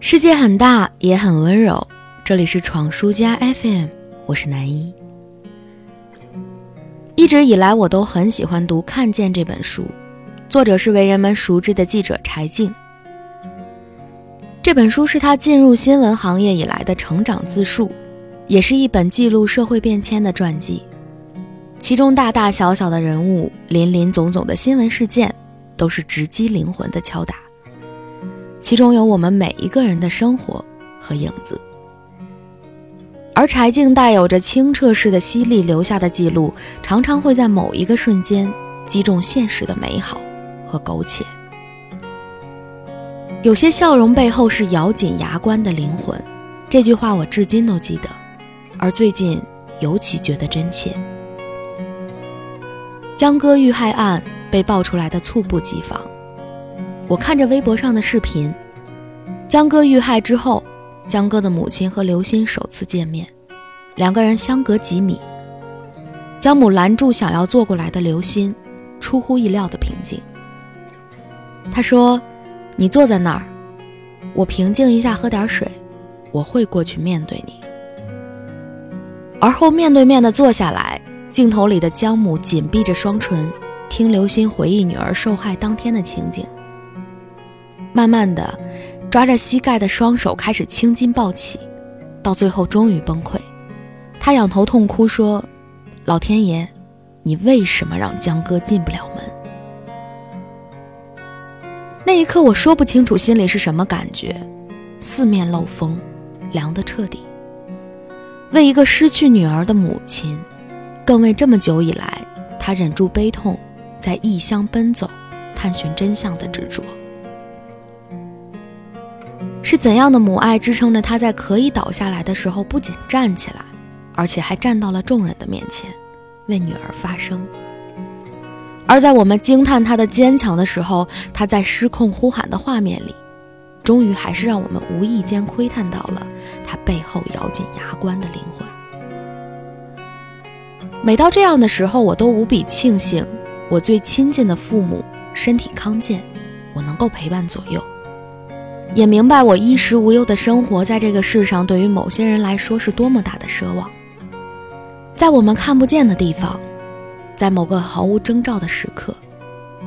世界很大，也很温柔。这里是闯书家 FM，我是南一。一直以来，我都很喜欢读《看见》这本书，作者是为人们熟知的记者柴静。这本书是他进入新闻行业以来的成长自述，也是一本记录社会变迁的传记。其中大大小小的人物、林林总总的新闻事件，都是直击灵魂的敲打。其中有我们每一个人的生活和影子，而柴静带有着清澈式的犀利留下的记录，常常会在某一个瞬间击中现实的美好和苟且。有些笑容背后是咬紧牙关的灵魂，这句话我至今都记得，而最近尤其觉得真切。江歌遇害案被爆出来的猝不及防。我看着微博上的视频，江哥遇害之后，江哥的母亲和刘鑫首次见面，两个人相隔几米。江母拦住想要坐过来的刘鑫，出乎意料的平静。他说：“你坐在那儿，我平静一下，喝点水，我会过去面对你。”而后面对面的坐下来，镜头里的江母紧闭着双唇，听刘鑫回忆女儿受害当天的情景。慢慢的，抓着膝盖的双手开始青筋暴起，到最后终于崩溃。他仰头痛哭说：“老天爷，你为什么让江哥进不了门？”那一刻，我说不清楚心里是什么感觉，四面漏风，凉得彻底。为一个失去女儿的母亲，更为这么久以来他忍住悲痛，在异乡奔走，探寻真相的执着。是怎样的母爱支撑着他在可以倒下来的时候不仅站起来，而且还站到了众人的面前，为女儿发声。而在我们惊叹他的坚强的时候，他在失控呼喊的画面里，终于还是让我们无意间窥探到了他背后咬紧牙关的灵魂。每到这样的时候，我都无比庆幸，我最亲近的父母身体康健，我能够陪伴左右。也明白我衣食无忧的生活在这个世上，对于某些人来说是多么大的奢望。在我们看不见的地方，在某个毫无征兆的时刻，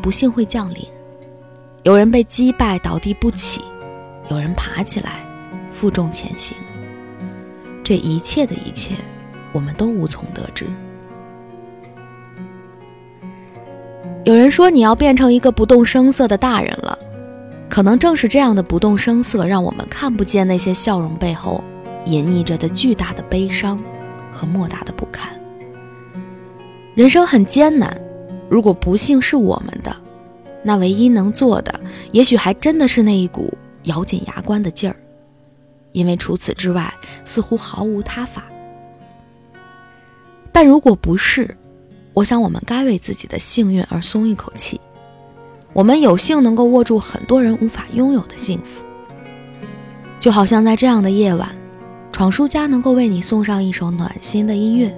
不幸会降临。有人被击败倒地不起，有人爬起来负重前行。这一切的一切，我们都无从得知。有人说你要变成一个不动声色的大人了。可能正是这样的不动声色，让我们看不见那些笑容背后隐匿着的巨大的悲伤和莫大的不堪。人生很艰难，如果不幸是我们的，那唯一能做的，也许还真的是那一股咬紧牙关的劲儿，因为除此之外，似乎毫无他法。但如果不是，我想我们该为自己的幸运而松一口气。我们有幸能够握住很多人无法拥有的幸福，就好像在这样的夜晚，闯书家能够为你送上一首暖心的音乐，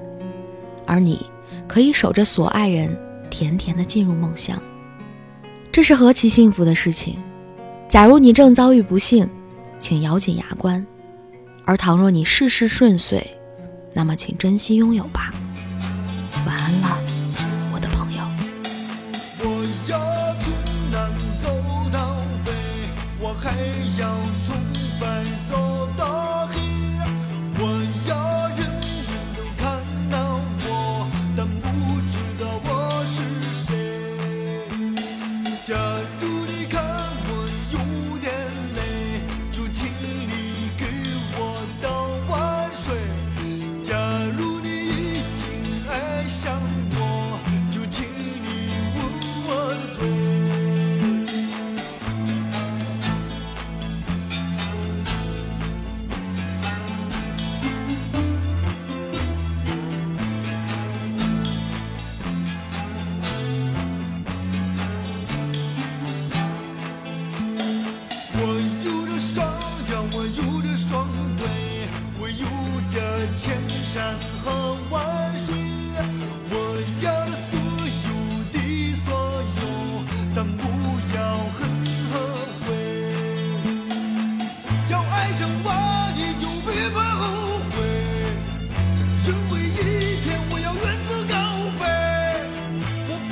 而你可以守着所爱人，甜甜的进入梦乡。这是何其幸福的事情！假如你正遭遇不幸，请咬紧牙关；而倘若你事事顺遂，那么请珍惜拥有吧。晚安了。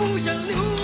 不想留